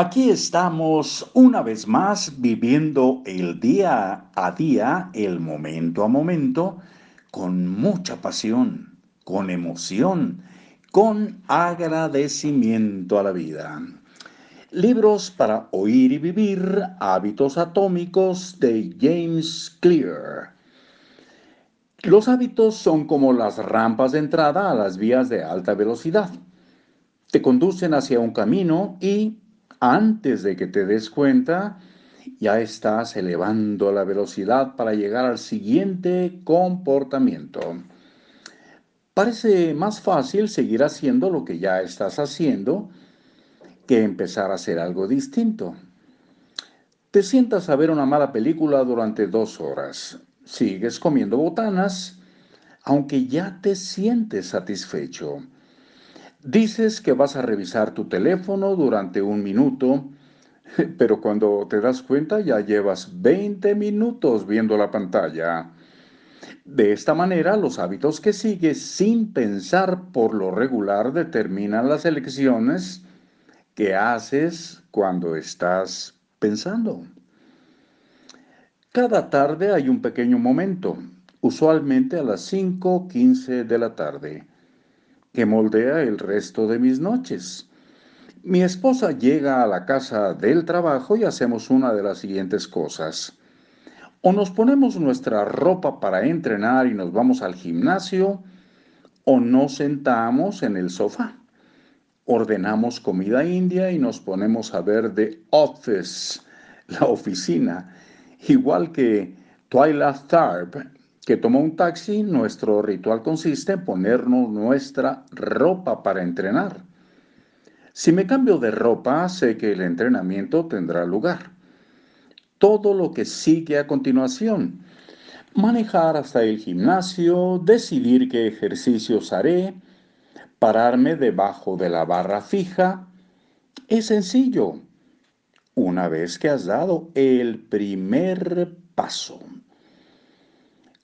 Aquí estamos una vez más viviendo el día a día, el momento a momento, con mucha pasión, con emoción, con agradecimiento a la vida. Libros para oír y vivir, hábitos atómicos de James Clear. Los hábitos son como las rampas de entrada a las vías de alta velocidad. Te conducen hacia un camino y antes de que te des cuenta, ya estás elevando la velocidad para llegar al siguiente comportamiento. Parece más fácil seguir haciendo lo que ya estás haciendo que empezar a hacer algo distinto. Te sientas a ver una mala película durante dos horas. Sigues comiendo botanas, aunque ya te sientes satisfecho. Dices que vas a revisar tu teléfono durante un minuto, pero cuando te das cuenta ya llevas 20 minutos viendo la pantalla. De esta manera, los hábitos que sigues sin pensar por lo regular determinan las elecciones que haces cuando estás pensando. Cada tarde hay un pequeño momento, usualmente a las 5.15 de la tarde que moldea el resto de mis noches. Mi esposa llega a la casa del trabajo y hacemos una de las siguientes cosas. O nos ponemos nuestra ropa para entrenar y nos vamos al gimnasio, o nos sentamos en el sofá. Ordenamos comida india y nos ponemos a ver The Office, la oficina, igual que Twilight Tharp que tomó un taxi, nuestro ritual consiste en ponernos nuestra ropa para entrenar. Si me cambio de ropa, sé que el entrenamiento tendrá lugar. Todo lo que sigue a continuación, manejar hasta el gimnasio, decidir qué ejercicios haré, pararme debajo de la barra fija, es sencillo. Una vez que has dado el primer paso.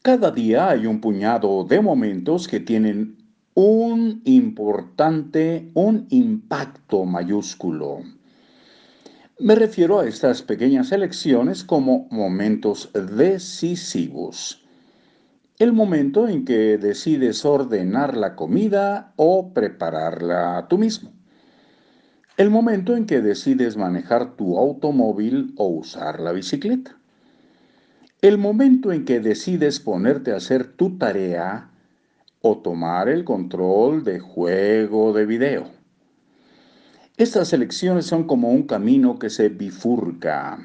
Cada día hay un puñado de momentos que tienen un importante, un impacto mayúsculo. Me refiero a estas pequeñas elecciones como momentos decisivos. El momento en que decides ordenar la comida o prepararla tú mismo. El momento en que decides manejar tu automóvil o usar la bicicleta. El momento en que decides ponerte a hacer tu tarea o tomar el control de juego de video. Estas elecciones son como un camino que se bifurca.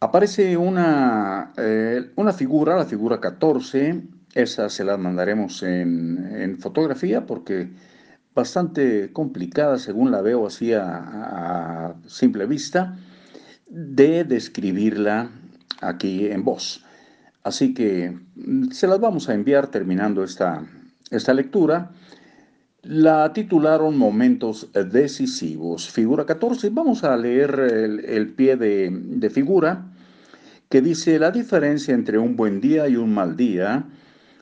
Aparece una, eh, una figura, la figura 14, esa se la mandaremos en, fotografía porque bastante complicada según la veo así a simple vista, de describirla aquí en voz. Así que mm, se las vamos a enviar terminando esta, esta lectura. La titularon Momentos Decisivos, figura 14. Vamos a leer el, pie de, de figura que dice la diferencia entre un buen día y un mal día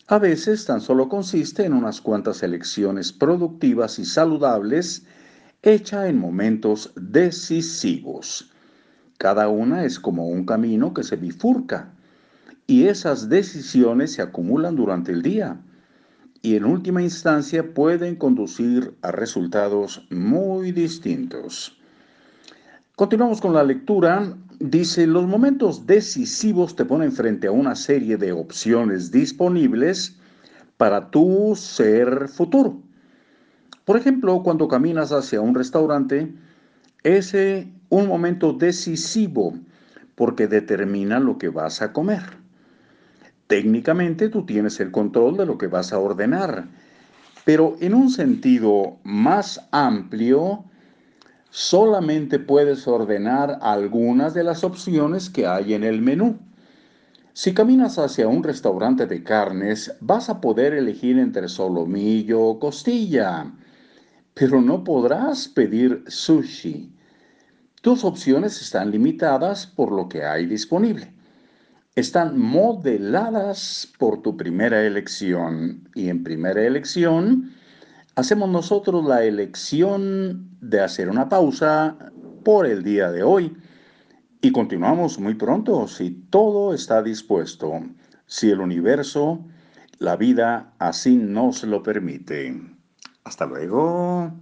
a veces tan solo consiste en unas cuantas elecciones productivas y saludables hecha en momentos decisivos. Cada una es como un camino que se bifurca y esas decisiones se acumulan durante el día y en última instancia pueden conducir a resultados muy distintos. Continuamos con la lectura. Dice, los momentos decisivos te ponen frente a una serie de opciones disponibles para tu ser futuro. Por ejemplo, cuando caminas hacia un restaurante, ese un momento decisivo porque determina lo que vas a comer. Técnicamente tú tienes el control de lo que vas a ordenar, pero en un sentido más amplio, solamente puedes ordenar algunas de las opciones que hay en el menú. Si caminas hacia un restaurante de carnes, vas a poder elegir entre solomillo o costilla, pero no podrás pedir sushi. Tus opciones están limitadas por lo que hay disponible. Están modeladas por tu primera elección. Y en primera elección, hacemos nosotros la elección de hacer una pausa, por el día de hoy. Y continuamos muy pronto, si todo está dispuesto, si el universo, la vida así nos lo permite. Hasta luego.